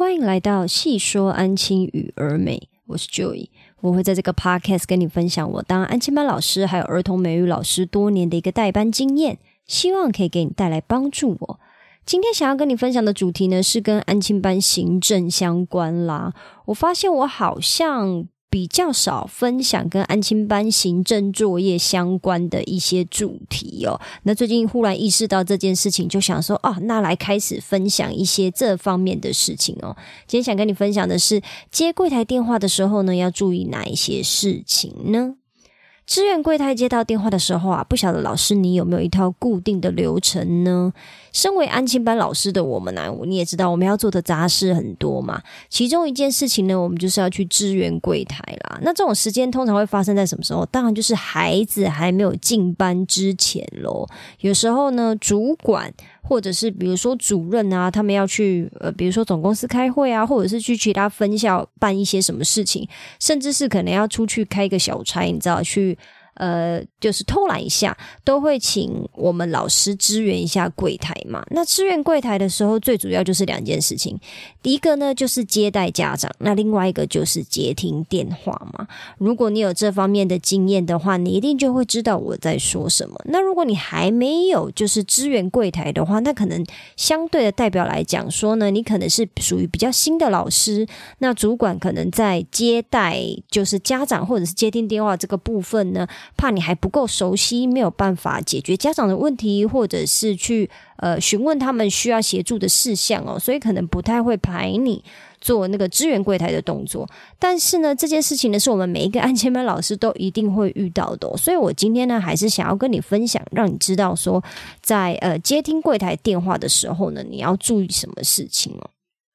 欢迎来到细说安亲与儿美，我是 Joy，我会在这个 podcast 跟你分享我当安亲班老师还有儿童美语老师多年的一个代班经验，希望可以给你带来帮助。我今天想要跟你分享的主题呢，是跟安亲班行政相关啦。我发现我好像。比较少分享跟安亲班行政作业相关的一些主题哦。那最近忽然意识到这件事情，就想说哦，那来开始分享一些这方面的事情哦。今天想跟你分享的是，接柜台电话的时候呢，要注意哪一些事情呢？志愿柜台接到电话的时候啊，不晓得老师你有没有一套固定的流程呢？身为安亲班老师的我们呢，你也知道我们要做的杂事很多嘛。其中一件事情呢，我们就是要去支援柜台啦。那这种时间通常会发生在什么时候？当然就是孩子还没有进班之前喽。有时候呢，主管或者是比如说主任啊，他们要去呃，比如说总公司开会啊，或者是去其他分校办一些什么事情，甚至是可能要出去开一个小差，你知道去。呃，就是偷懒一下，都会请我们老师支援一下柜台嘛。那支援柜台的时候，最主要就是两件事情。第一个呢，就是接待家长；那另外一个就是接听电话嘛。如果你有这方面的经验的话，你一定就会知道我在说什么。那如果你还没有就是支援柜台的话，那可能相对的代表来讲说呢，你可能是属于比较新的老师。那主管可能在接待就是家长或者是接听电话这个部分呢。怕你还不够熟悉，没有办法解决家长的问题，或者是去呃询问他们需要协助的事项哦，所以可能不太会排你做那个支援柜台的动作。但是呢，这件事情呢，是我们每一个安全班老师都一定会遇到的，所以我今天呢，还是想要跟你分享，让你知道说，在呃接听柜台电话的时候呢，你要注意什么事情哦。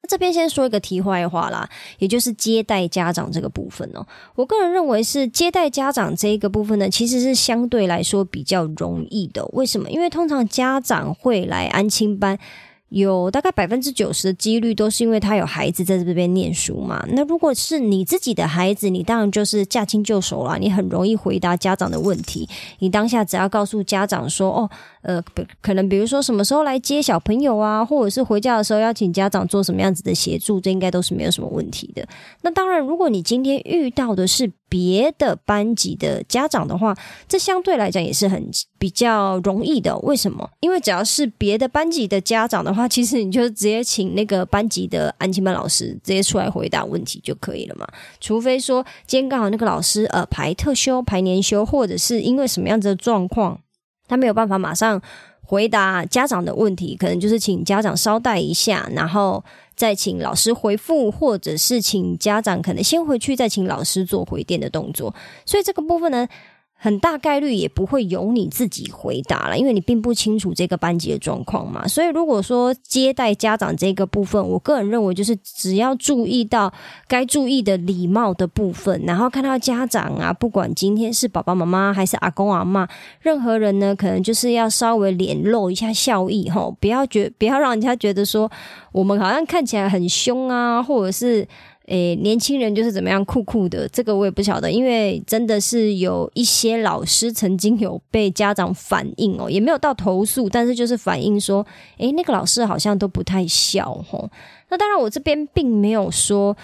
这边先说一个题外话啦，也就是接待家长这个部分哦。我个人认为是接待家长这一个部分呢，其实是相对来说比较容易的。为什么？因为通常家长会来安亲班。有大概百分之九十的几率都是因为他有孩子在这边念书嘛。那如果是你自己的孩子，你当然就是驾轻就熟了，你很容易回答家长的问题。你当下只要告诉家长说：“哦，呃，可能比如说什么时候来接小朋友啊，或者是回家的时候要请家长做什么样子的协助，这应该都是没有什么问题的。”那当然，如果你今天遇到的是别的班级的家长的话，这相对来讲也是很比较容易的。为什么？因为只要是别的班级的家长的话，其实你就直接请那个班级的安亲班老师直接出来回答问题就可以了嘛。除非说今天刚好那个老师呃排特休、排年休，或者是因为什么样子的状况，他没有办法马上回答家长的问题，可能就是请家长稍待一下，然后。再请老师回复，或者是请家长可能先回去，再请老师做回电的动作。所以这个部分呢。很大概率也不会由你自己回答了，因为你并不清楚这个班级的状况嘛。所以如果说接待家长这个部分，我个人认为就是只要注意到该注意的礼貌的部分，然后看到家长啊，不管今天是爸爸妈妈还是阿公阿妈，任何人呢，可能就是要稍微脸露一下笑意哈，不要觉不要让人家觉得说我们好像看起来很凶啊，或者是。诶，年轻人就是怎么样酷酷的，这个我也不晓得，因为真的是有一些老师曾经有被家长反映哦，也没有到投诉，但是就是反映说，诶，那个老师好像都不太笑吼。那当然，我这边并没有说，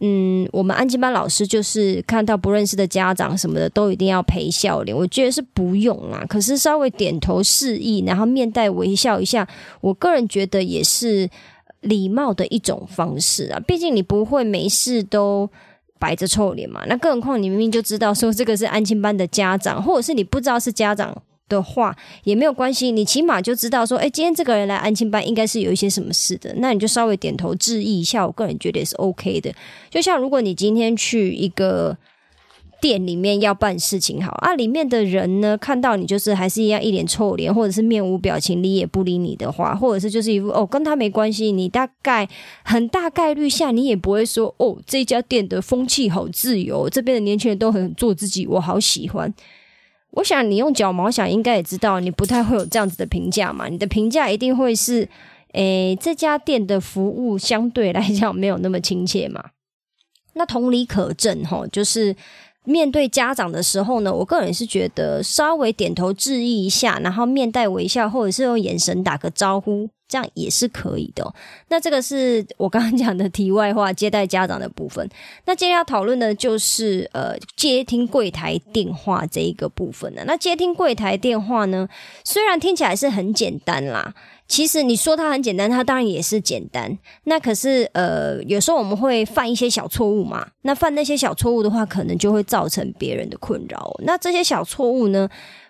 嗯，我们安吉班老师就是看到不认识的家长什么的都一定要陪笑脸，我觉得是不用啦。可是稍微点头示意，然后面带微笑一下，我个人觉得也是。礼貌的一种方式啊，毕竟你不会没事都摆着臭脸嘛。那更何况你明明就知道说这个是安亲班的家长，或者是你不知道是家长的话也没有关系，你起码就知道说，哎，今天这个人来安亲班应该是有一些什么事的，那你就稍微点头致意一下，我个人觉得也是 OK 的。就像如果你今天去一个。店里面要办事情好啊，里面的人呢看到你就是还是一样一脸臭脸，或者是面无表情理也不理你的话，或者是就是一副哦跟他没关系，你大概很大概率下你也不会说哦这家店的风气好自由，这边的年轻人都很做自己，我好喜欢。我想你用脚毛想应该也知道，你不太会有这样子的评价嘛，你的评价一定会是诶这家店的服务相对来讲没有那么亲切嘛。那同理可证哈，就是。面对家长的时候呢，我个人是觉得稍微点头致意一下，然后面带微笑，或者是用眼神打个招呼，这样也是可以的。那这个是我刚刚讲的题外话，接待家长的部分。那今天要讨论的就是呃接听柜台电话这一个部分呢。那接听柜台电话呢，虽然听起来是很简单啦，其实你说它很简单，它当然也是简单。那可是呃有时候我们会犯一些小错误嘛。那犯那些小错误的话，可能就会造成别人的困扰。那这些小错误呢？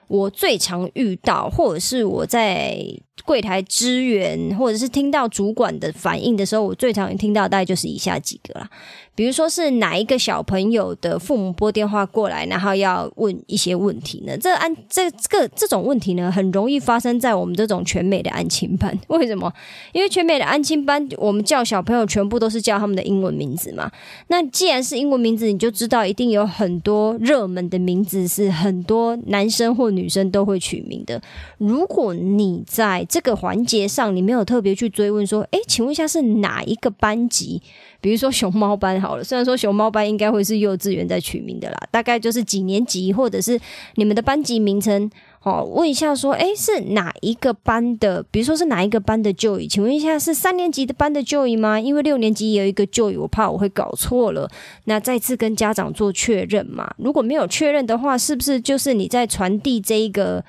我最常遇到，或者是我在柜台支援，或者是听到主管的反应的时候，我最常听到大概就是以下几个啦。比如说是哪一个小朋友的父母拨电话过来，然后要问一些问题呢？这安这这个这种问题呢，很容易发生在我们这种全美的安亲班。为什么？因为全美的安亲班，我们叫小朋友全部都是叫他们的英文名字嘛。那既然是英文名字，你就知道一定有很多热门的名字是很多男生或女生都会取名的。如果你在这个环节上，你没有特别去追问说，诶，请问一下是哪一个班级？比如说熊猫班 好了，虽然说熊猫班应该会是幼稚园在取名的啦，大概就是几年级或者是你们的班级名称哦。问一下说，诶，是哪一个班的？比如说是哪一个班的就医？请问一下是三年级的班的就医吗？因为六年级也有一个就医，我怕我会搞错了。那再次跟家长做确认嘛？如果没有确认的话，是不是就是你在传递这一个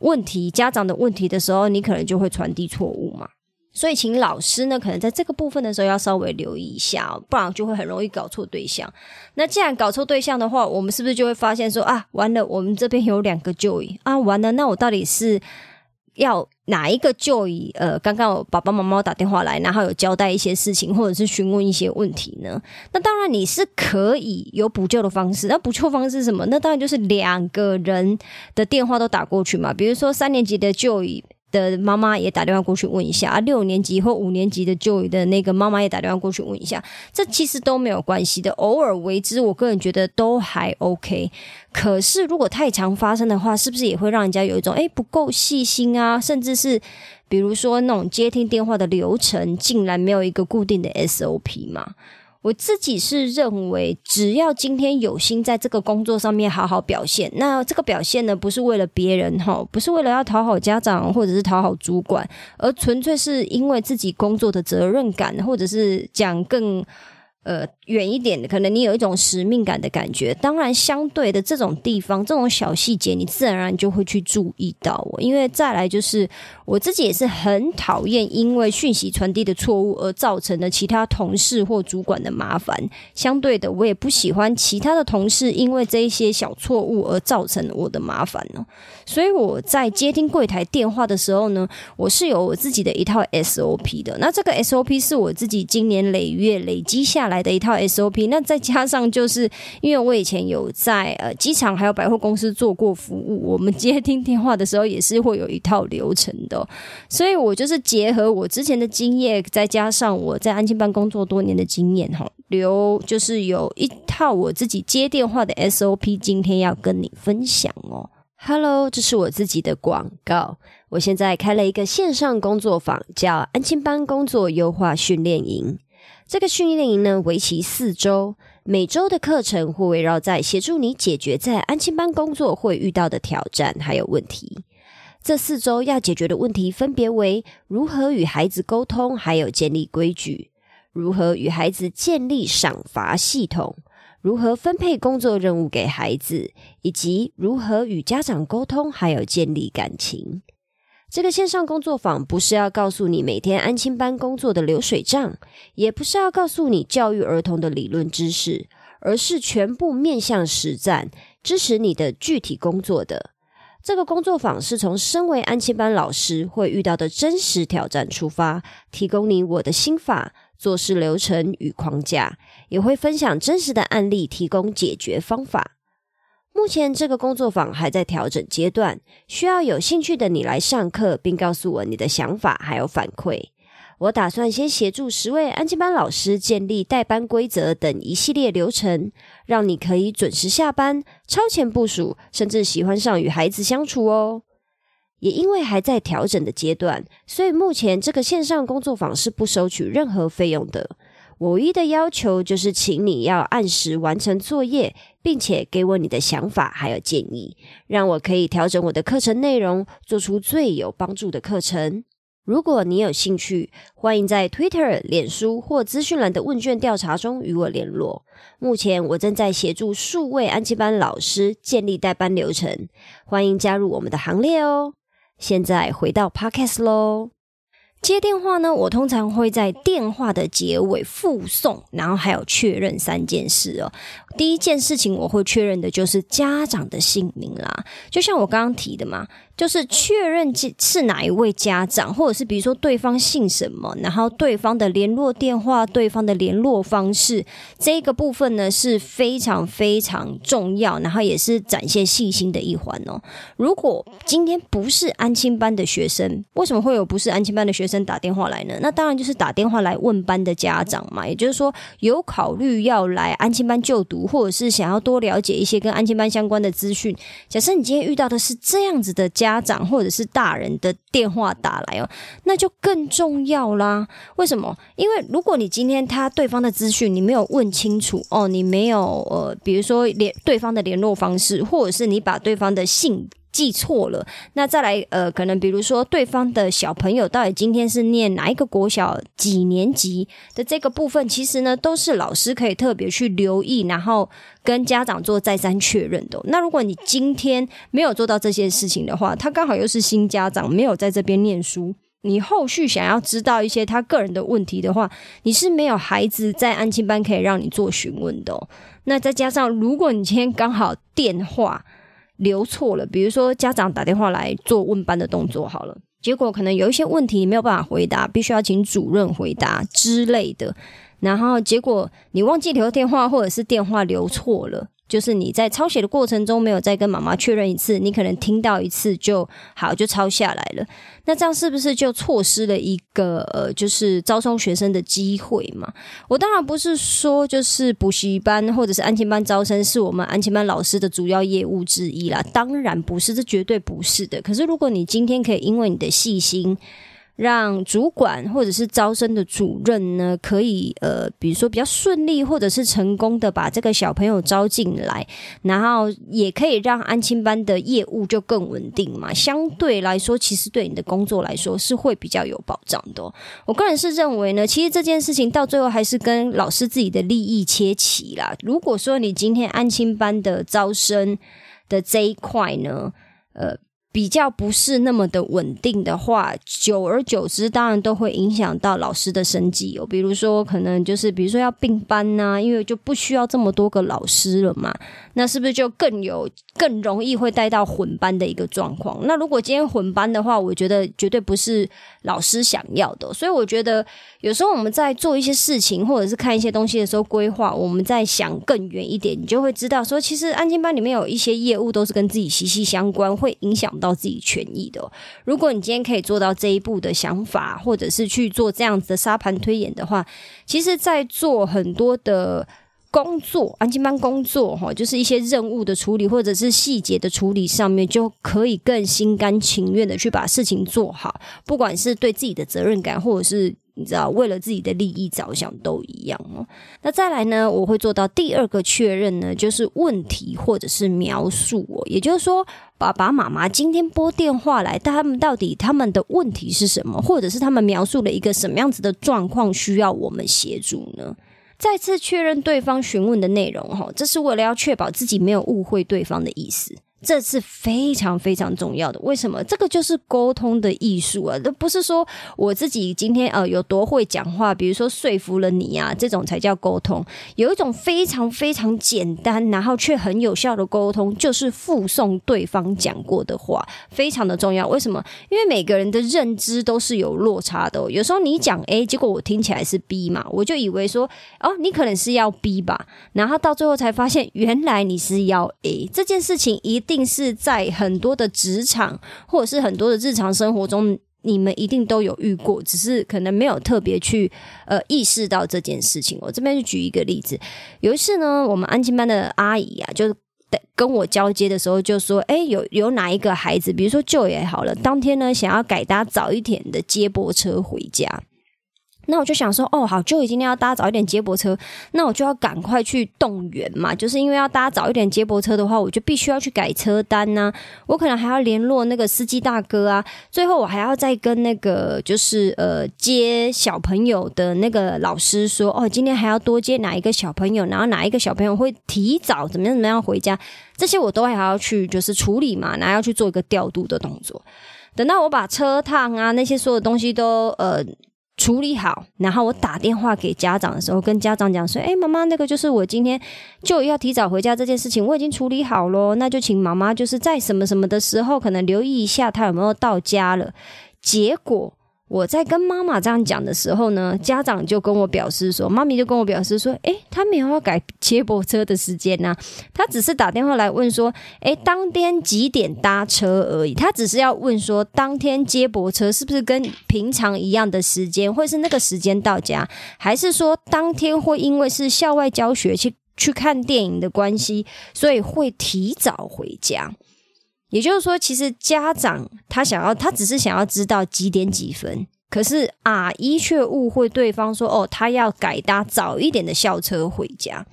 问题家长的问题的时候，你可能就会传递错误嘛？所以，请老师呢，可能在这个部分的时候要稍微留意一下，不然就会很容易搞错对象。那既然搞错对象的话，我们是不是就会发现说啊，完了，我们这边有两个就医啊，完了，那我到底是要哪一个就医？呃，刚刚我爸爸妈妈打电话来，然后有交代一些事情，或者是询问一些问题呢？那当然你是可以有补救的方式。那补救方式是什么？那当然就是两个人的电话都打过去嘛。比如说三年级的就医。的妈妈也打电话过去问一下啊，六年级或五年级的就的那个妈妈也打电话过去问一下，这其实都没有关系的，偶尔为之，我个人觉得都还 OK。可是如果太常发生的话，是不是也会让人家有一种哎不够细心啊？甚至是比如说那种接听电话的流程，竟然没有一个固定的 SOP 嘛？我自己是认为，只要今天有心在这个工作上面好好表现，那这个表现呢，不是为了别人哈，不是为了要讨好家长或者是讨好主管，而纯粹是因为自己工作的责任感，或者是讲更。呃，远一点的，可能你有一种使命感的感觉。当然，相对的这种地方，这种小细节，你自然而然就会去注意到我。因为再来就是，我自己也是很讨厌因为讯息传递的错误而造成的其他同事或主管的麻烦。相对的，我也不喜欢其他的同事因为这一些小错误而造成我的麻烦呢。所以我在接听柜台电话的时候呢，我是有我自己的一套 SOP 的。那这个 SOP 是我自己经年累月累积下来。来的一套 SOP，那再加上就是因为我以前有在呃机场还有百货公司做过服务，我们接听电话的时候也是会有一套流程的，所以我就是结合我之前的经验，再加上我在安庆班工作多年的经验哈，留就是有一套我自己接电话的 SOP，今天要跟你分享哦。Hello，这是我自己的广告，我现在开了一个线上工作坊，叫安庆班工作优化训练营。这个训练营呢，为期四周，每周的课程会围绕在协助你解决在安亲班工作会遇到的挑战还有问题。这四周要解决的问题分别为：如何与孩子沟通，还有建立规矩；如何与孩子建立赏罚系统；如何分配工作任务给孩子；以及如何与家长沟通，还有建立感情。这个线上工作坊不是要告诉你每天安亲班工作的流水账，也不是要告诉你教育儿童的理论知识，而是全部面向实战，支持你的具体工作的。这个工作坊是从身为安亲班老师会遇到的真实挑战出发，提供你我的心法、做事流程与框架，也会分享真实的案例，提供解决方法。目前这个工作坊还在调整阶段，需要有兴趣的你来上课，并告诉我你的想法还有反馈。我打算先协助十位安静班老师建立代班规则等一系列流程，让你可以准时下班、超前部署，甚至喜欢上与孩子相处哦。也因为还在调整的阶段，所以目前这个线上工作坊是不收取任何费用的。唯一的要求就是，请你要按时完成作业，并且给我你的想法还有建议，让我可以调整我的课程内容，做出最有帮助的课程。如果你有兴趣，欢迎在 Twitter、脸书或资讯栏的问卷调查中与我联络。目前我正在协助数位安亲班老师建立代班流程，欢迎加入我们的行列哦。现在回到 Podcast 喽。接电话呢，我通常会在电话的结尾附送，然后还有确认三件事哦。第一件事情我会确认的就是家长的姓名啦，就像我刚刚提的嘛。就是确认是哪一位家长，或者是比如说对方姓什么，然后对方的联络电话、对方的联络方式，这个部分呢是非常非常重要，然后也是展现信心的一环哦。如果今天不是安亲班的学生，为什么会有不是安亲班的学生打电话来呢？那当然就是打电话来问班的家长嘛，也就是说有考虑要来安亲班就读，或者是想要多了解一些跟安亲班相关的资讯。假设你今天遇到的是这样子的家。家长或者是大人的电话打来哦，那就更重要啦。为什么？因为如果你今天他对方的资讯你没有问清楚哦，你没有呃，比如说联对方的联络方式，或者是你把对方的姓。记错了，那再来呃，可能比如说对方的小朋友到底今天是念哪一个国小几年级的这个部分，其实呢都是老师可以特别去留意，然后跟家长做再三确认的。那如果你今天没有做到这些事情的话，他刚好又是新家长，没有在这边念书，你后续想要知道一些他个人的问题的话，你是没有孩子在安亲班可以让你做询问的。那再加上如果你今天刚好电话。留错了，比如说家长打电话来做问班的动作，好了，结果可能有一些问题没有办法回答，必须要请主任回答之类的，然后结果你忘记留电话，或者是电话留错了。就是你在抄写的过程中没有再跟妈妈确认一次，你可能听到一次就好就抄下来了。那这样是不是就错失了一个呃，就是招收学生的机会嘛？我当然不是说就是补习班或者是安亲班招生是我们安亲班老师的主要业务之一啦，当然不是，这绝对不是的。可是如果你今天可以因为你的细心。让主管或者是招生的主任呢，可以呃，比如说比较顺利或者是成功的把这个小朋友招进来，然后也可以让安亲班的业务就更稳定嘛。相对来说，其实对你的工作来说是会比较有保障的。我个人是认为呢，其实这件事情到最后还是跟老师自己的利益切齐啦。如果说你今天安亲班的招生的这一块呢，呃。比较不是那么的稳定的话，久而久之，当然都会影响到老师的生计哦。比如说，可能就是比如说要并班呐，因为就不需要这么多个老师了嘛。那是不是就更有更容易会带到混班的一个状况？那如果今天混班的话，我觉得绝对不是老师想要的。所以我觉得有时候我们在做一些事情或者是看一些东西的时候，规划我们在想更远一点，你就会知道说，其实安静班里面有一些业务都是跟自己息息相关，会影响。到自己权益的，如果你今天可以做到这一步的想法，或者是去做这样子的沙盘推演的话，其实，在做很多的工作，安静班工作哈，就是一些任务的处理，或者是细节的处理上面，就可以更心甘情愿的去把事情做好，不管是对自己的责任感，或者是。你知道，为了自己的利益着想都一样哦。那再来呢，我会做到第二个确认呢，就是问题或者是描述哦。也就是说，爸爸妈妈今天拨电话来，他们到底他们的问题是什么，或者是他们描述了一个什么样子的状况，需要我们协助呢？再次确认对方询问的内容哈，这是为了要确保自己没有误会对方的意思。这是非常非常重要的。为什么？这个就是沟通的艺术啊！这不是说我自己今天呃有多会讲话，比如说说服了你啊，这种才叫沟通。有一种非常非常简单，然后却很有效的沟通，就是附送对方讲过的话，非常的重要。为什么？因为每个人的认知都是有落差的。有时候你讲 A，结果我听起来是 B 嘛，我就以为说哦，你可能是要 B 吧，然后到最后才发现，原来你是要 A。这件事情一定。定是在很多的职场，或者是很多的日常生活中，你们一定都有遇过，只是可能没有特别去呃意识到这件事情。我这边就举一个例子，有一次呢，我们安静班的阿姨啊，就跟我交接的时候就说：“哎，有有哪一个孩子，比如说舅爷好了，当天呢想要改搭早一点的接驳车回家。”那我就想说，哦，好，就已今天要搭早一点接驳车，那我就要赶快去动员嘛，就是因为要搭早一点接驳车的话，我就必须要去改车单呐，我可能还要联络那个司机大哥啊，最后我还要再跟那个就是呃接小朋友的那个老师说，哦，今天还要多接哪一个小朋友，然后哪一个小朋友会提早怎么样怎么样回家，这些我都还要去就是处理嘛，然后要去做一个调度的动作，等到我把车趟啊那些所有东西都呃。处理好，然后我打电话给家长的时候，跟家长讲说：“哎，妈妈，那个就是我今天就要提早回家这件事情，我已经处理好咯。那就请妈妈就是在什么什么的时候，可能留意一下他有没有到家了。”结果。我在跟妈妈这样讲的时候呢，家长就跟我表示说，妈咪就跟我表示说，诶，他没有要改接驳车的时间呐，他只是打电话来问说，诶，当天几点搭车而已，他只是要问说，当天接驳车是不是跟平常一样的时间，或是那个时间到家，还是说当天会因为是校外教学去去看电影的关系，所以会提早回家。也就是说，其实家长他想要，他只是想要知道几点几分，可是阿姨却误会对方说，哦，他要改搭早一点的校车回家。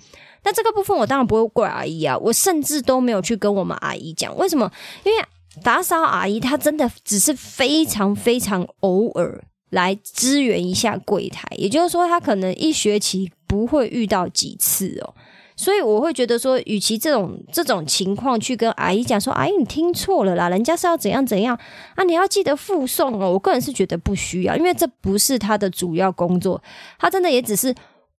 那这个部分我当然不会怪阿姨啊，我甚至都没有去跟我们阿姨讲，为什么？因为打扫阿姨她真的只是非常非常偶尔来支援一下柜台，也就是说，她可能一学期不会遇到几次哦。所以我会觉得说，与其这种这种情况去跟阿姨讲说，阿姨你听错了啦，人家是要怎样怎样啊，你要记得附送哦。我个人是觉得不需要，因为这不是他的主要工作，他真的也只是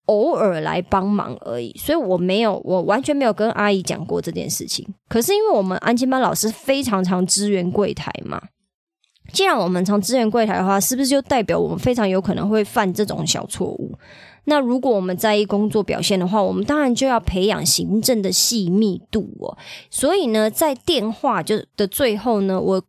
偶尔来帮忙而已。所以我没有，我完全没有跟阿姨讲过这件事情。可是因为我们安亲班老师非常常支援柜台嘛，既然我们常支援柜台的话，是不是就代表我们非常有可能会犯这种小错误？那如果我们在意工作表现的话，我们当然就要培养行政的细密度哦。所以呢，在电话就的最后呢，我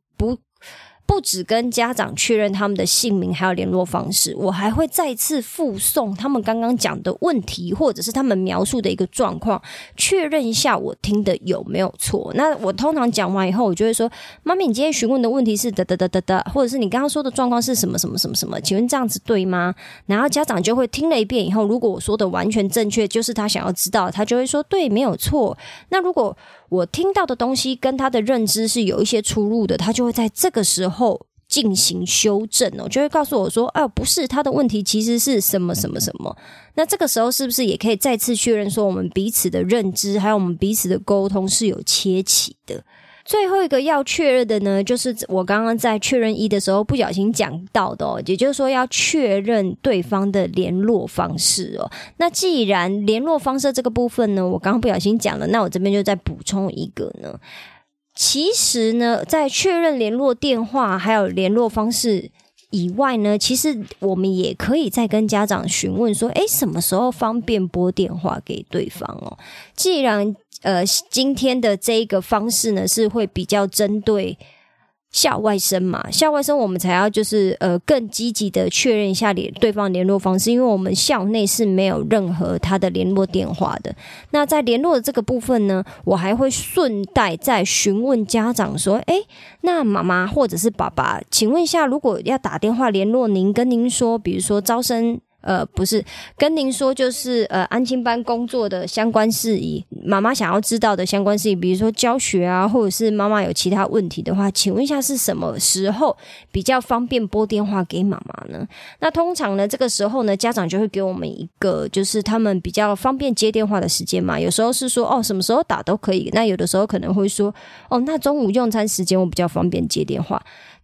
不。止跟家长确认他们的姓名，还有联络方式，我还会再次附送他们刚刚讲的问题，或者是他们描述的一个状况，确认一下我听的有没有错。那我通常讲完以后，我就会说：“妈咪，你今天询问的问题是哒哒哒哒哒，或者是你刚刚说的状况是什么什么什么什么？请问这样子对吗？”然后家长就会听了一遍以后，如果我说的完全正确，就是他想要知道，他就会说：“对，没有错。”那如果我听到的东西跟他的认知是有一些出入的，他就会在这个时候进行修正哦，就会告诉我说：“啊，不是他的问题，其实是什么什么什么。” 那这个时候是不是也可以再次确认说，我们彼此的认知还有我们彼此的沟通是有切起的？最后一个要确认的呢，就是我刚刚在确认一的时候不小心讲到的哦，也就是说要确认对方的联络方式哦。那既然联络方式这个部分呢，我刚刚不小心讲了，那我这边就再补充一个呢。其实呢，在确认联络电话还有联络方式以外呢，其实我们也可以再跟家长询问说，诶，什么时候方便拨电话给对方哦？既然呃，今天的这一个方式呢，是会比较针对校外生嘛？校外生我们才要就是呃更积极的确认一下联对方联络方式，因为我们校内是没有任何他的联络电话的。那在联络的这个部分呢，我还会顺带再询问家长说：“诶，那妈妈或者是爸爸，请问一下，如果要打电话联络您，跟您说，比如说招生。”呃，不是跟您说，就是呃，安亲班工作的相关事宜，妈妈想要知道的相关事宜，比如说教学啊，或者是妈妈有其他问题的话，请问一下是什么时候比较方便拨电话给妈妈呢？那通常呢，这个时候呢，家长就会给我们一个就是他们比较方便接电话的时间嘛。有时候是说哦，什么时候打都可以。那有的时候可能会说哦，那中午用餐时间我比较方便接电话。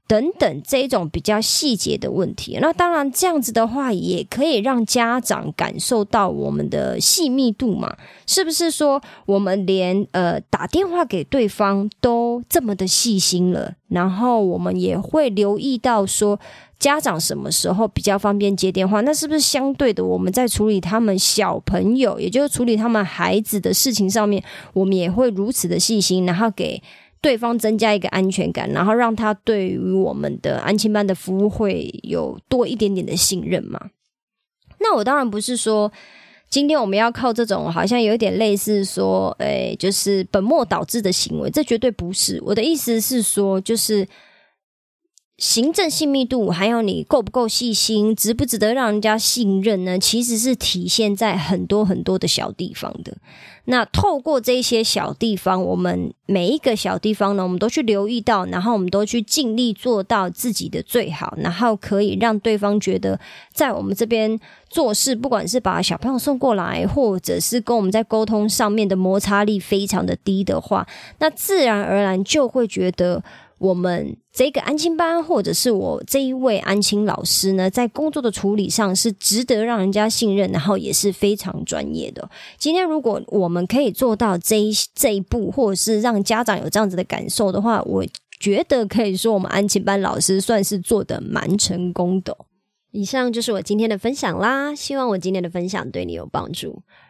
等等，这种比较细节的问题，那当然这样子的话，也可以让家长感受到我们的细密度嘛？是不是说我们连呃打电话给对方都这么的细心了？然后我们也会留意到说家长什么时候比较方便接电话？那是不是相对的，我们在处理他们小朋友，也就是处理他们孩子的事情上面，我们也会如此的细心，然后给。对方增加一个安全感，然后让他对于我们的安亲班的服务会有多一点点的信任嘛？那我当然不是说今天我们要靠这种好像有点类似说，诶，就是本末倒置的行为，这绝对不是。我的意思是说，就是行政信密度，还有你够不够细心，值不值得让人家信任呢？其实是体现在很多很多的小地方的。那透过这些小地方，我们每一个小地方呢，我们都去留意到，然后我们都去尽力做到自己的最好，然后可以让对方觉得在我们这边做事，不管是把小朋友送过来，或者是跟我们在沟通上面的摩擦力非常的低的话，那自然而然就会觉得。我们这个安亲班，或者是我这一位安亲老师呢，在工作的处理上是值得让人家信任，然后也是非常专业的。今天如果我们可以做到这一这一步，或者是让家长有这样子的感受的话，我觉得可以说我们安亲班老师算是做的蛮成功的。以上就是我今天的分享啦，希望我今天的分享对你有帮助。